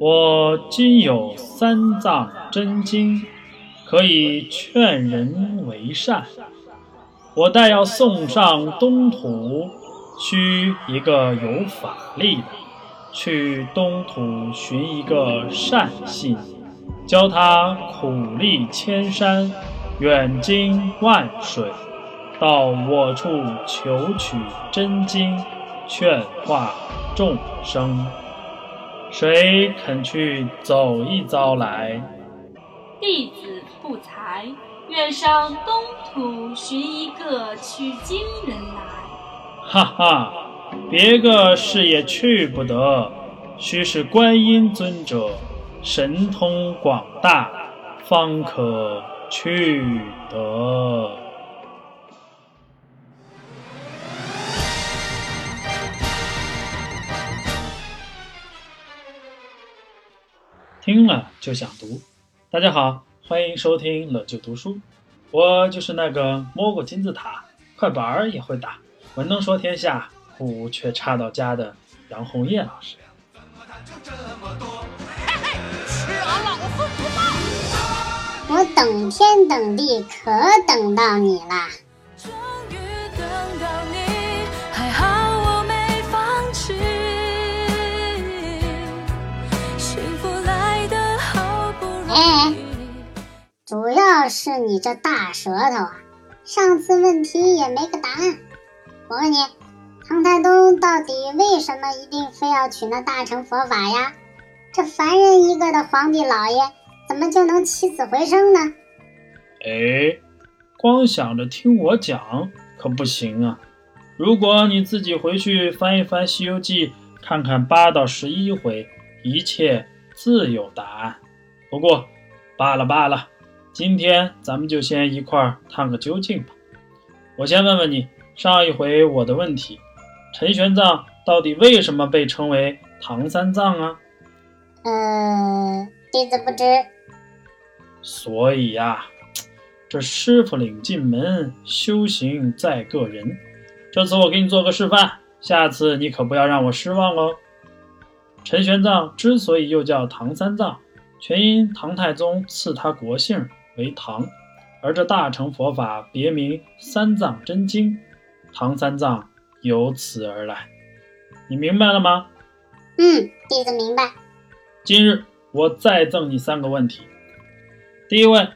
我今有三藏真经，可以劝人为善。我待要送上东土，需一个有法力的，去东土寻一个善信，教他苦历千山，远经万水，到我处求取真经，劝化众生。谁肯去走一遭来？弟子不才，愿上东土寻一个取经人来。哈哈，别个是也去不得，须是观音尊者神通广大，方可去得。听了就想读。大家好，欢迎收听了就读书，我就是那个摸过金字塔，快板儿也会打，文能说天下，武却差到家的杨红叶老师。我等天等地，可等到你啦！是你这大舌头啊！上次问题也没个答案。我问你，唐太宗到底为什么一定非要取那大乘佛法呀？这凡人一个的皇帝老爷，怎么就能起死回生呢？哎，光想着听我讲可不行啊！如果你自己回去翻一翻《西游记》，看看八到十一回，一切自有答案。不过，罢了罢了，今天咱们就先一块儿探个究竟吧。我先问问你，上一回我的问题，陈玄奘到底为什么被称为唐三藏啊？嗯，弟子不知。所以呀，这师傅领进门，修行在个人。这次我给你做个示范，下次你可不要让我失望哦。陈玄奘之所以又叫唐三藏。全因唐太宗赐他国姓为唐，而这大乘佛法别名三藏真经，唐三藏由此而来。你明白了吗？嗯，弟子明白。今日我再赠你三个问题。第一问：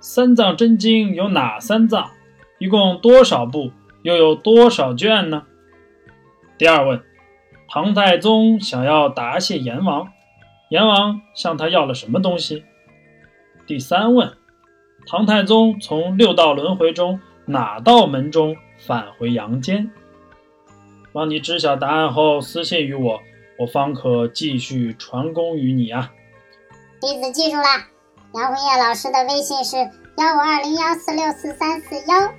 三藏真经有哪三藏？一共多少部？又有多少卷呢？第二问：唐太宗想要答谢阎王。阎王向他要了什么东西？第三问：唐太宗从六道轮回中哪道门中返回阳间？望你知晓答案后私信于我，我方可继续传功于你啊！弟子记住了，杨红叶老师的微信是幺五二零幺四六四三四幺。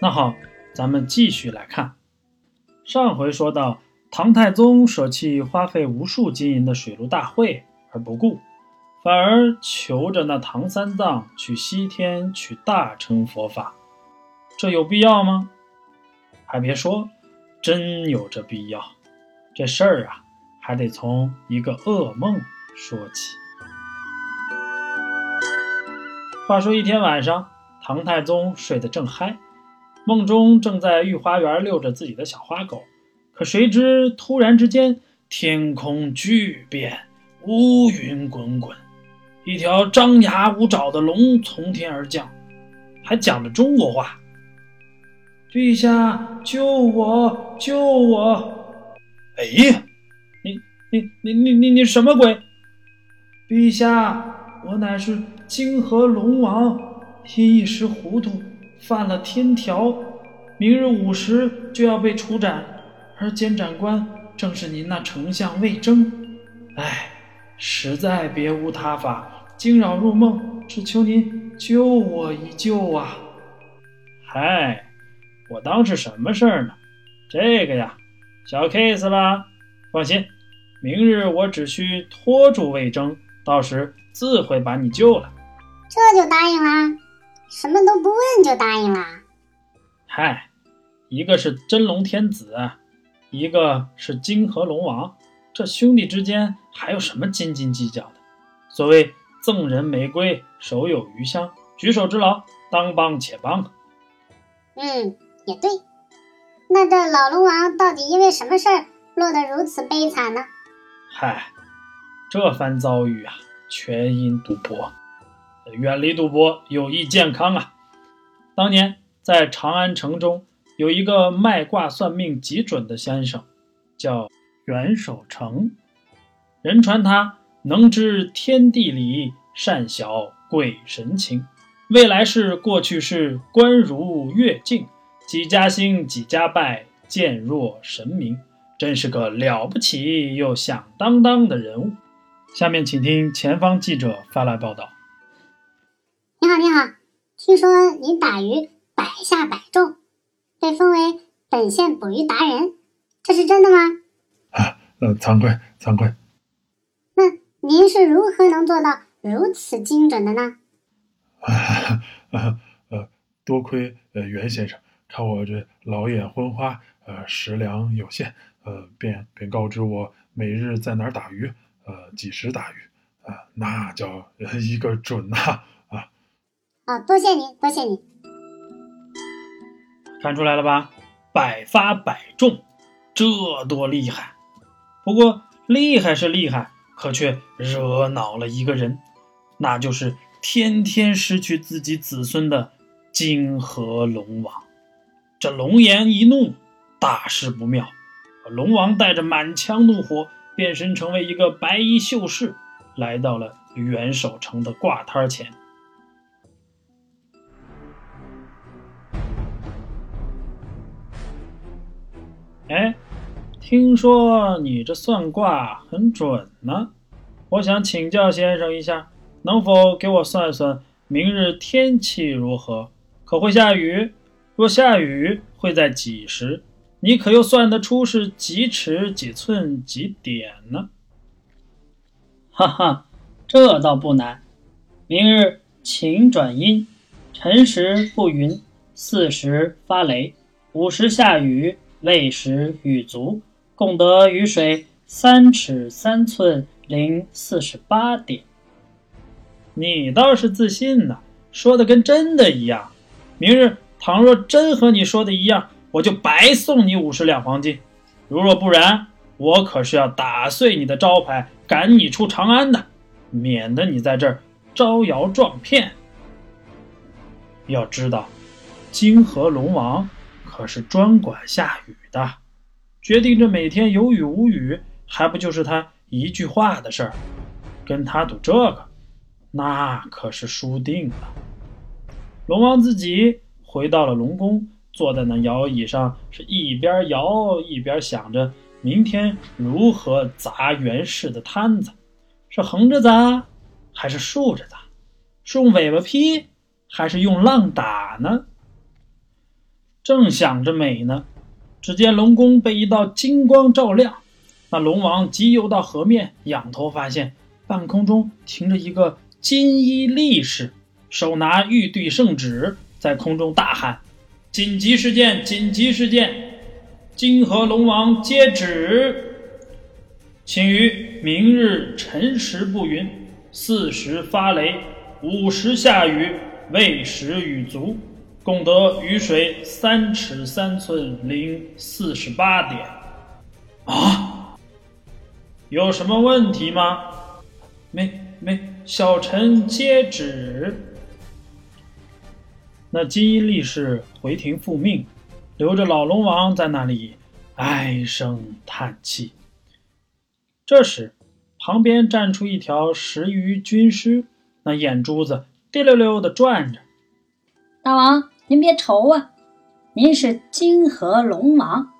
那好，咱们继续来看。上回说到，唐太宗舍弃花费无数金银的水陆大会而不顾，反而求着那唐三藏去西天取大乘佛法，这有必要吗？还别说，真有这必要。这事儿啊，还得从一个噩梦说起。话说一天晚上，唐太宗睡得正嗨。梦中正在御花园遛着自己的小花狗，可谁知突然之间天空巨变，乌云滚滚，一条张牙舞爪的龙从天而降，还讲着中国话：“陛下，救我，救我！”哎呀，你你你你你你什么鬼？陛下，我乃是泾河龙王，因一时糊涂。犯了天条，明日午时就要被处斩，而监斩官正是您那丞相魏征。唉，实在别无他法，惊扰入梦，只求您救我一救啊！嗨，我当是什么事儿呢？这个呀，小 case 啦，放心，明日我只需拖住魏征，到时自会把你救了。这就答应啦。什么都不问就答应啦？嗨，一个是真龙天子，一个是金河龙王，这兄弟之间还有什么斤斤计较的？所谓赠人玫瑰，手有余香，举手之劳，当帮且帮。嗯，也对。那这老龙王到底因为什么事儿落得如此悲惨呢？嗨，这番遭遇啊，全因赌博。远离赌博，有益健康啊！当年在长安城中。有一个卖卦算命极准的先生，叫袁守诚。人传他能知天地理，善晓鬼神情。未来世、过去世，观如月镜，几家兴，几家败，见若神明。真是个了不起又响当当的人物。下面请听前方记者发来报道。你好，你好，听说你打鱼百下百中。被封为本县捕鱼达人，这是真的吗？啊，呃，惭愧，惭愧。那您是如何能做到如此精准的呢？啊，呃，多亏呃袁先生看我这老眼昏花，呃，食粮有限，呃，便便告知我每日在哪儿打鱼，呃，几时打鱼，啊，那叫一个准呐！啊，啊，多谢您，多谢您。看出来了吧，百发百中，这多厉害！不过厉害是厉害，可却惹恼了一个人，那就是天天失去自己子孙的金河龙王。这龙颜一怒，大事不妙。龙王带着满腔怒火，变身成为一个白衣秀士，来到了元守城的挂摊前。哎，听说你这算卦很准呢，我想请教先生一下，能否给我算算明日天气如何？可会下雨？若下雨，会在几时？你可又算得出是几尺几寸几点呢？哈哈，这倒不难。明日晴转阴，辰时不云，巳时发雷，午时下雨。喂食雨足，共得雨水三尺三寸零四十八点。你倒是自信呐，说的跟真的一样。明日倘若真和你说的一样，我就白送你五十两黄金；如若不然，我可是要打碎你的招牌，赶你出长安的，免得你在这儿招摇撞骗。要知道，泾河龙王。可是专管下雨的，决定这每天有雨无雨，还不就是他一句话的事儿？跟他赌这个，那可是输定了。龙王自己回到了龙宫，坐在那摇椅上，是一边摇一边想着明天如何砸袁氏的摊子：是横着砸，还是竖着砸？是用尾巴劈，还是用浪打呢？正想着美呢，只见龙宫被一道金光照亮。那龙王急游到河面，仰头发现半空中停着一个金衣力士，手拿玉对圣旨，在空中大喊：“紧急事件！紧急事件！金河龙王接旨，请于明日辰时不云，巳时发雷，午时下雨，未时雨足。”共得雨水三尺三寸零四十八点，啊，有什么问题吗？没没，小臣接旨。那金衣力士回庭复命，留着老龙王在那里唉声叹气。这时，旁边站出一条十余军师，那眼珠子滴溜溜的转着，大王。您别愁啊，您是金河龙王，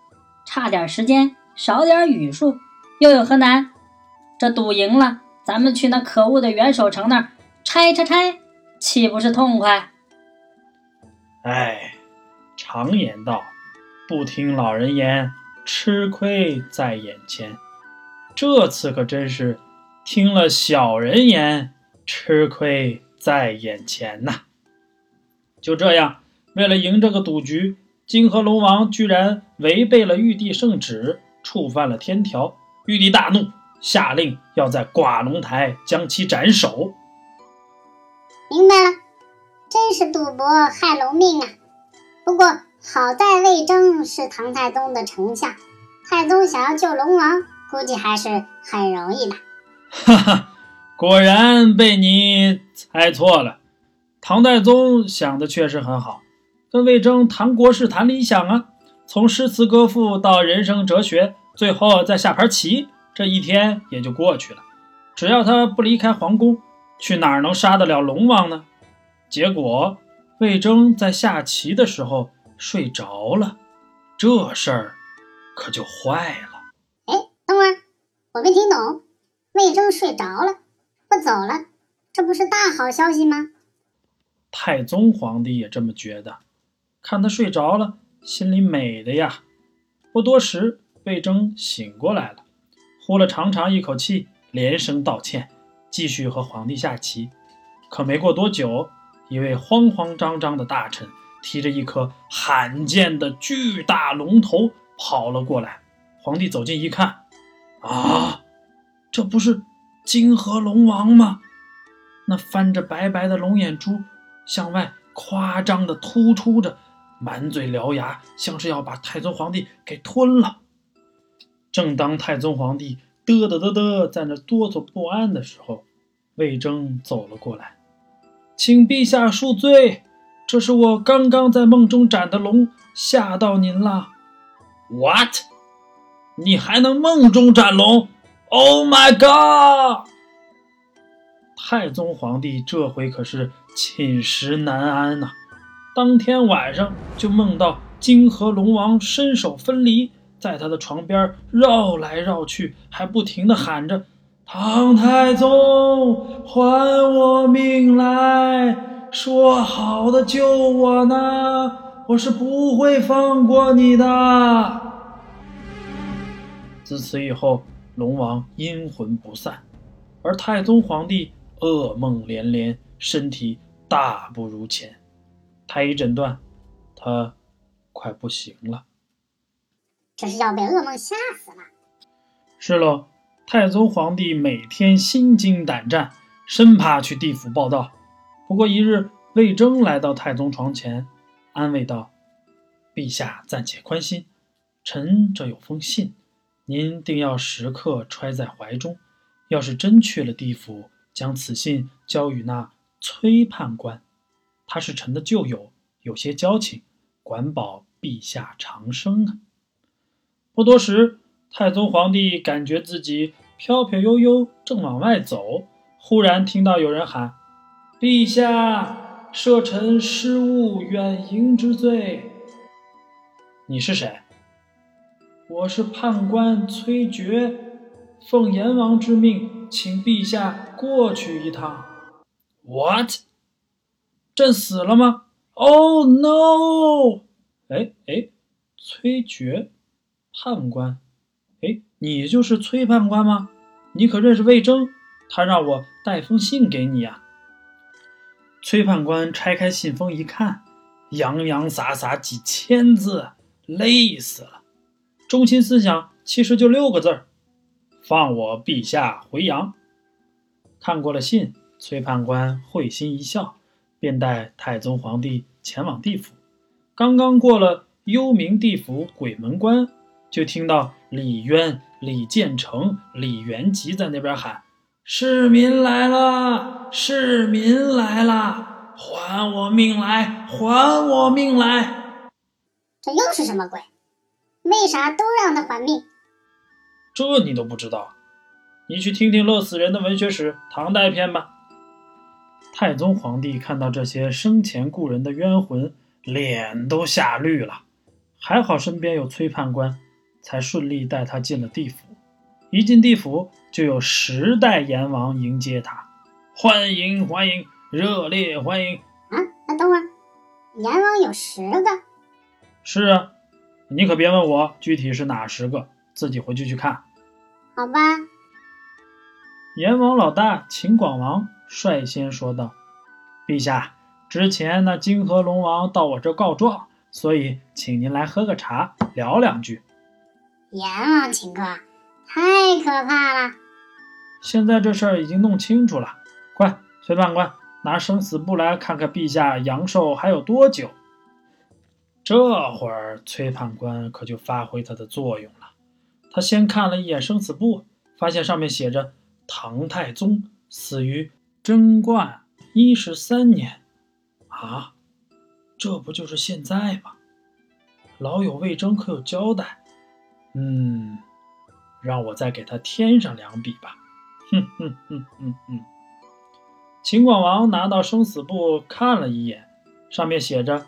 差点时间，少点雨数，又有何难？这赌赢了，咱们去那可恶的元首城那儿拆拆拆，岂不是痛快？哎，常言道，不听老人言，吃亏在眼前。这次可真是听了小人言，吃亏在眼前呐！就这样。为了赢这个赌局，泾河龙王居然违背了玉帝圣旨，触犯了天条。玉帝大怒，下令要在寡龙台将其斩首。明白了，真是赌博害龙命啊！不过好在魏征是唐太宗的丞相，太宗想要救龙王，估计还是很容易的。哈哈，果然被你猜错了。唐太宗想的确实很好，跟魏征谈国事、谈理想啊，从诗词歌赋到人生哲学。最后再下盘棋，这一天也就过去了。只要他不离开皇宫，去哪儿能杀得了龙王呢？结果魏征在下棋的时候睡着了，这事儿可就坏了。哎，等会儿，我没听懂。魏征睡着了，不走了，这不是大好消息吗？太宗皇帝也这么觉得，看他睡着了，心里美的呀。不多时。魏征醒过来了，呼了长长一口气，连声道歉，继续和皇帝下棋。可没过多久，一位慌慌张张的大臣提着一颗罕见的巨大龙头跑了过来。皇帝走近一看，啊，这不是金河龙王吗？那翻着白白的龙眼珠，向外夸张的突出着，满嘴獠牙，像是要把太宗皇帝给吞了。正当太宗皇帝嘚嘚嘚嘚在那哆嗦不安的时候，魏征走了过来，请陛下恕罪，这是我刚刚在梦中斩的龙，吓到您了。What？你还能梦中斩龙？Oh my god！太宗皇帝这回可是寝食难安呐，当天晚上就梦到金河龙王身首分离。在他的床边绕来绕去，还不停地喊着：“唐太宗，还我命来！说好的救我呢？我是不会放过你的。”自此以后，龙王阴魂不散，而太宗皇帝噩梦连连，身体大不如前。太医诊断，他快不行了。这是要被噩梦吓死了。是喽，太宗皇帝每天心惊胆战，生怕去地府报道。不过一日，魏征来到太宗床前，安慰道：“陛下暂且宽心，臣这有封信，您定要时刻揣在怀中。要是真去了地府，将此信交与那崔判官，他是臣的旧友，有些交情，管保陛下长生啊。”不多时，太宗皇帝感觉自己飘飘悠悠，正往外走，忽然听到有人喊：“陛下，赦臣失误，远迎之罪。”你是谁？我是判官崔珏，奉阎王之命，请陛下过去一趟。What？朕死了吗？Oh no！哎哎，崔珏。判官，哎，你就是崔判官吗？你可认识魏征？他让我带封信给你呀。崔判官拆开信封一看，洋洋洒洒几千字，累死了。中心思想其实就六个字儿：放我陛下回阳。看过了信，崔判官会心一笑，便带太宗皇帝前往地府。刚刚过了幽冥地府鬼门关。就听到李渊、李建成、李元吉在那边喊：“市民来了，市民来了，还我命来，还我命来！”这又是什么鬼？为啥都让他还命？这你都不知道？你去听听乐死人的文学史《唐代篇》吧。太宗皇帝看到这些生前故人的冤魂，脸都吓绿了。还好身边有崔判官。才顺利带他进了地府。一进地府，就有十代阎王迎接他，欢迎欢迎，热烈欢迎！啊，那等会儿，阎王有十个？是啊，你可别问我具体是哪十个，自己回去去看。好吧。阎王老大秦广王率先说道：“陛下，之前那泾河龙王到我这告状，所以请您来喝个茶，聊两句。阎王请客，太可怕了！现在这事儿已经弄清楚了，快，崔判官拿生死簿来看看陛下阳寿还有多久。这会儿崔判官可就发挥他的作用了。他先看了一眼生死簿，发现上面写着唐太宗死于贞观一十三年。啊，这不就是现在吗？老友魏征可有交代？嗯，让我再给他添上两笔吧。哼哼哼哼哼。秦广王拿到生死簿看了一眼，上面写着。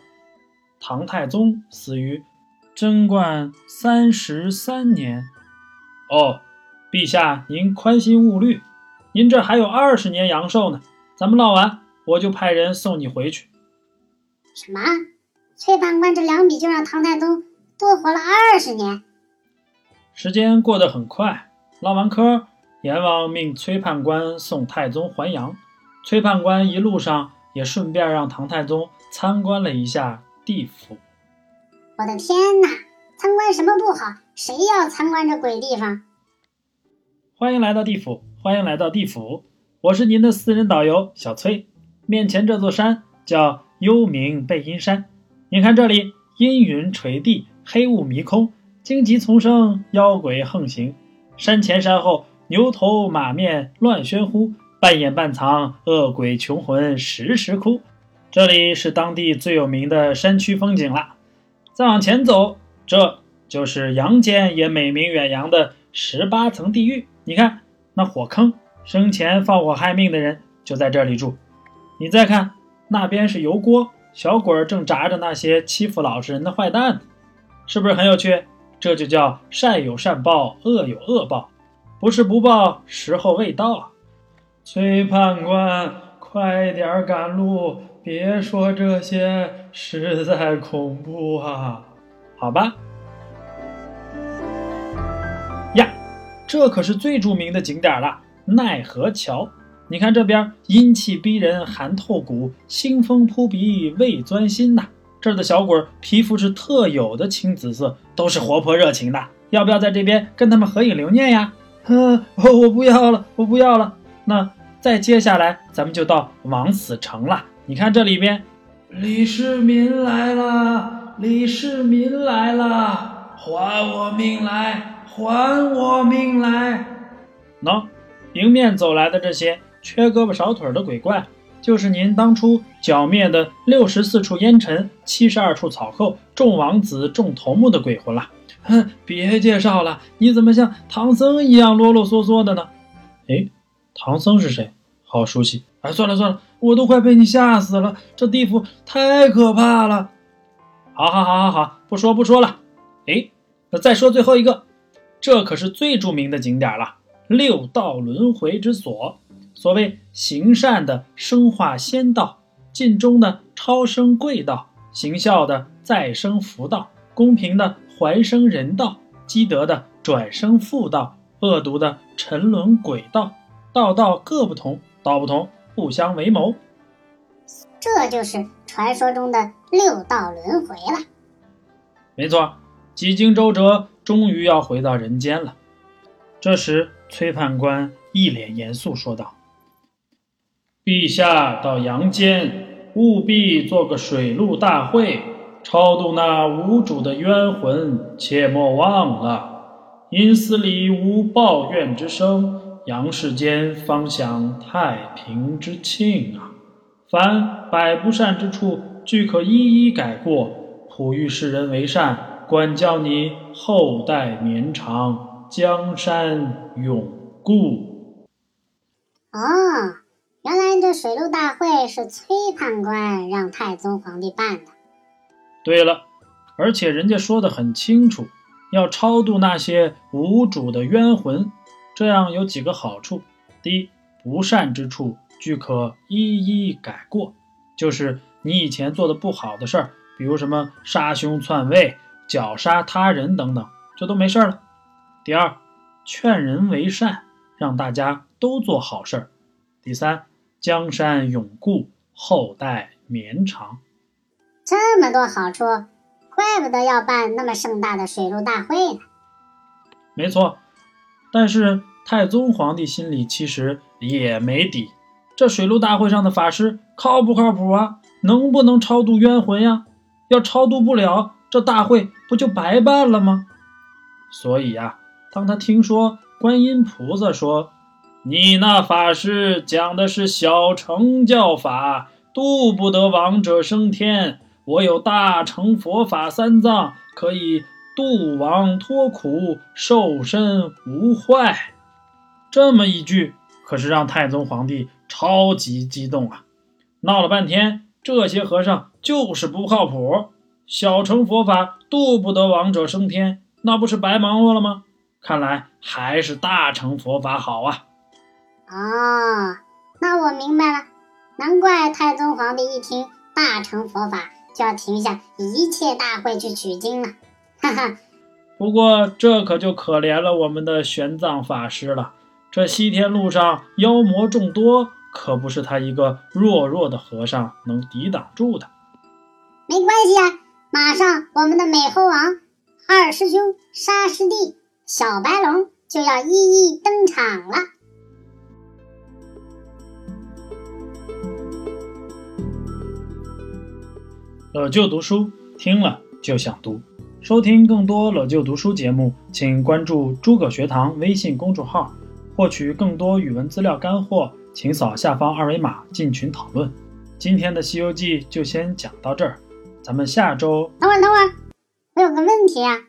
唐太宗死于贞观三十三年。哦，陛下您宽心勿虑，您这还有二十年阳寿呢。咱们唠完，我就派人送你回去。什么？崔判官这两笔就让唐太宗多活了二十年？时间过得很快，唠完嗑，阎王命崔判官送太宗还阳。崔判官一路上也顺便让唐太宗参观了一下。地府，我的天哪！参观什么不好？谁要参观这鬼地方？欢迎来到地府，欢迎来到地府。我是您的私人导游小崔。面前这座山叫幽冥背阴山。你看这里，阴云垂地，黑雾迷空，荆棘丛生，妖鬼横行。山前山后，牛头马面乱喧呼，半掩半藏，恶鬼穷魂时时哭。这里是当地最有名的山区风景了。再往前走，这就是阳间也美名远扬的十八层地狱。你看那火坑，生前放火害命的人就在这里住。你再看那边是油锅，小鬼正炸着那些欺负老实人的坏蛋，是不是很有趣？这就叫善有善报，恶有恶报，不是不报，时候未到啊！崔判官，快点赶路！别说这些，实在恐怖啊！好吧。这可是最著名的景点了——奈何桥。你看这边阴气逼人，寒透骨，腥风扑鼻，味钻心呐。这儿的小鬼皮肤是特有的青紫色，都是活泼热情的。要不要在这边跟他们合影留念呀？哼，我不要了，我不要了。那再接下来，咱们就到枉死城了。你看这里边，李世民来了，李世民来了，还我命来，还我命来！喏，迎面走来的这些缺胳膊少腿的鬼怪，就是您当初剿灭的六十四处烟尘、七十二处草寇、众王子、众头目的鬼魂了。哼，别介绍了，你怎么像唐僧一样啰啰嗦嗦的呢？哎，唐僧是谁？好熟悉。哎，算了算了。我都快被你吓死了，这地府太可怕了。好，好，好，好，好，不说不说了。哎，那再说最后一个，这可是最著名的景点了——六道轮回之所。所谓行善的生化仙道，尽忠的超生贵道，行孝的再生福道，公平的还生人道，积德的转生妇道，恶毒的沉沦鬼道，道道各不同，道不同。不相为谋，这就是传说中的六道轮回了。没错，几经周折，终于要回到人间了。这时，崔判官一脸严肃说道：“陛下到阳间，务必做个水陆大会，超度那无主的冤魂，切莫忘了。阴司里无抱怨之声。”阳世间方享太平之庆啊！凡百不善之处，俱可一一改过。普欲世人为善，管教你后代绵长，江山永固。哦，原来这水陆大会是崔判官让太宗皇帝办的。对了，而且人家说的很清楚，要超度那些无主的冤魂。这样有几个好处：第一，不善之处俱可一一改过，就是你以前做的不好的事儿，比如什么杀兄篡位、绞杀他人等等，这都没事了。第二，劝人为善，让大家都做好事儿。第三，江山永固，后代绵长。这么多好处，怪不得要办那么盛大的水陆大会呢。没错，但是太宗皇帝心里其实也没底，这水陆大会上的法师靠不靠谱啊？能不能超度冤魂呀？要超度不了，这大会不就白办了吗？所以呀，当他听说观音菩萨说：“你那法师讲的是小乘教法，渡不得亡者升天。我有大乘佛法三藏，可以渡亡脱苦，受身无坏。”这么一句，可是让太宗皇帝超级激动啊！闹了半天，这些和尚就是不靠谱。小乘佛法渡不得亡者升天，那不是白忙活了吗？看来还是大乘佛法好啊！哦，那我明白了，难怪太宗皇帝一听大乘佛法就要停下一切大会去取经了。哈哈，不过这可就可怜了我们的玄奘法师了。这西天路上妖魔众多，可不是他一个弱弱的和尚能抵挡住的。没关系啊。马上，我们的美猴王、二师兄、沙师弟、小白龙就要一一登场了。老舅读书听了就想读，收听更多老舅读书节目，请关注诸葛学堂微信公众号，获取更多语文资料干货，请扫下方二维码进群讨论。今天的《西游记》就先讲到这儿。咱们下周等会儿，等会儿，我有个问题啊。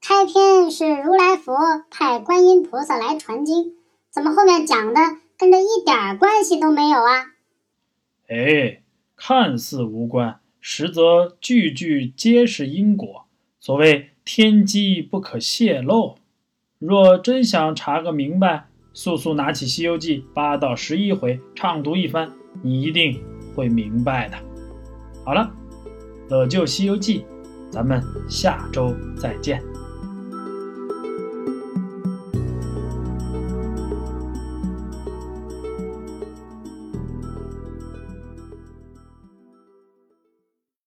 开篇是如来佛派观音菩萨来传经，怎么后面讲的跟这一点关系都没有啊？哎，看似无关，实则句句皆是因果。所谓天机不可泄露。若真想查个明白，速速拿起《西游记》八到十一回，畅读一番，你一定会明白的。好了。《乐就西游记》，咱们下周再见。